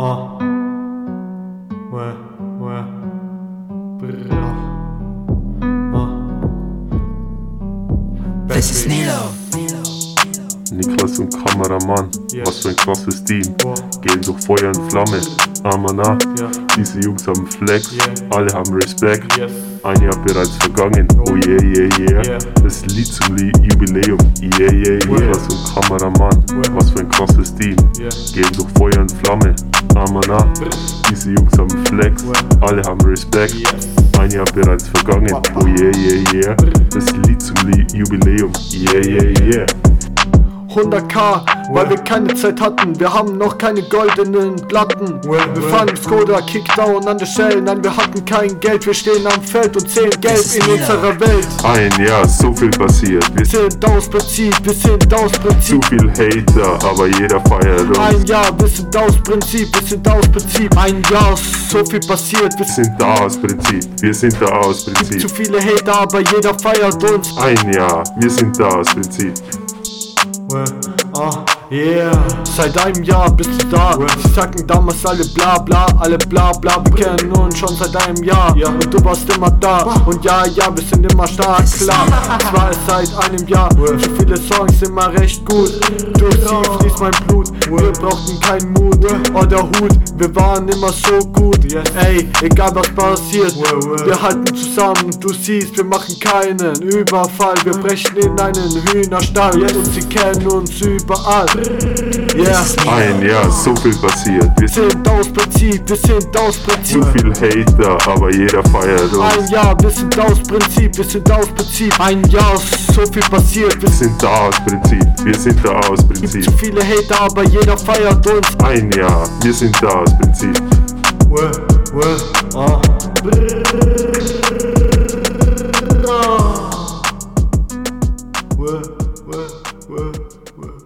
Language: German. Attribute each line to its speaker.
Speaker 1: Ah. Ouais, ouais. Bra. Ah.
Speaker 2: This is Nilo.
Speaker 3: Niklas und Kameramann,
Speaker 1: Ja.
Speaker 3: was für ein krasses Team. Gehen durch Feuer und Flamme. Amana,
Speaker 1: Ja.
Speaker 3: diese Jungs haben Flex,
Speaker 1: Yeah.
Speaker 3: alle haben Respekt.
Speaker 1: Yes.
Speaker 3: Ein Jahr bereits vergangen, oh yeah, yeah, yeah.
Speaker 1: Yeah.
Speaker 3: Das Lied zum Li Jubiläum, yeah, yeah, yeah.
Speaker 1: Yeah.
Speaker 3: Niklas und Kameramann,
Speaker 1: Yeah.
Speaker 3: was für ein krasses Team.
Speaker 1: Yeah.
Speaker 3: Gehen durch Feuer und Flamme. Amana, diese Jungs haben Flex,
Speaker 1: Yeah.
Speaker 3: alle haben Respekt.
Speaker 1: Yes.
Speaker 3: Ein Jahr bereits vergangen, oh yeah, yeah, yeah. Das Lied zum Li Jubiläum, yeah, yeah, yeah.
Speaker 4: 100k, weil wir keine Zeit hatten. Wir haben noch keine goldenen Platten. Wir fahren Skoda, Kickdown an der Shell. Nein, wir hatten kein Geld. Wir stehen am Feld und zählen Geld in unserer Welt.
Speaker 3: Ein Jahr, so viel passiert. Wir
Speaker 4: sind aus Prinzip, wir sind aus
Speaker 3: zu
Speaker 4: Prinzip.
Speaker 3: viel Hater, aber jeder feiert uns.
Speaker 4: Ein Jahr, wir sind aus Prinzip, wir sind aus Prinzip. Ein Jahr, so viel passiert. Wir
Speaker 3: sind da aus Prinzip, wir sind da aus
Speaker 4: zu
Speaker 3: Prinzip.
Speaker 4: viele Hater, aber jeder feiert uns.
Speaker 3: Ein Jahr, wir sind da aus Prinzip.
Speaker 1: Ouais. Ah. Yeah.
Speaker 4: Seit einem Jahr bist du da. Sie sagten damals alle bla bla, alle bla bla. Wir kennen uns schon seit einem Jahr.
Speaker 1: Ja.
Speaker 4: Und du warst immer da. Und ja, ja, wir sind immer stark, klar. Es war es seit einem Jahr. So viele Songs immer recht gut. Durch sie fließt mein Blut. Wir brauchten keinen Mut oder Hut. Wir waren immer so gut.
Speaker 1: Yes.
Speaker 4: Ey, egal was passiert. Wir halten zusammen. Du siehst, wir machen keinen Überfall. Wir brechen in einen Hühnerstall. Und sie kennen uns überall. Yeah.
Speaker 3: Ein Jahr, so viel passiert. Wir sind
Speaker 4: aus Prinzip, wir sind aus Prinzip.
Speaker 3: Zu viel Hater, aber jeder feiert uns.
Speaker 4: Ein Jahr, wir sind aus Prinzip, wir sind aus Prinzip. Ein Jahr, so viel passiert. Wir sind
Speaker 3: da aus Prinzip, wir sind da aus Prinzip.
Speaker 4: Zu viele Hater, aber jeder feiert uns.
Speaker 3: Ein Jahr, wir sind da aus Prinzip.
Speaker 1: Well, well, ah. Well, well, well, well.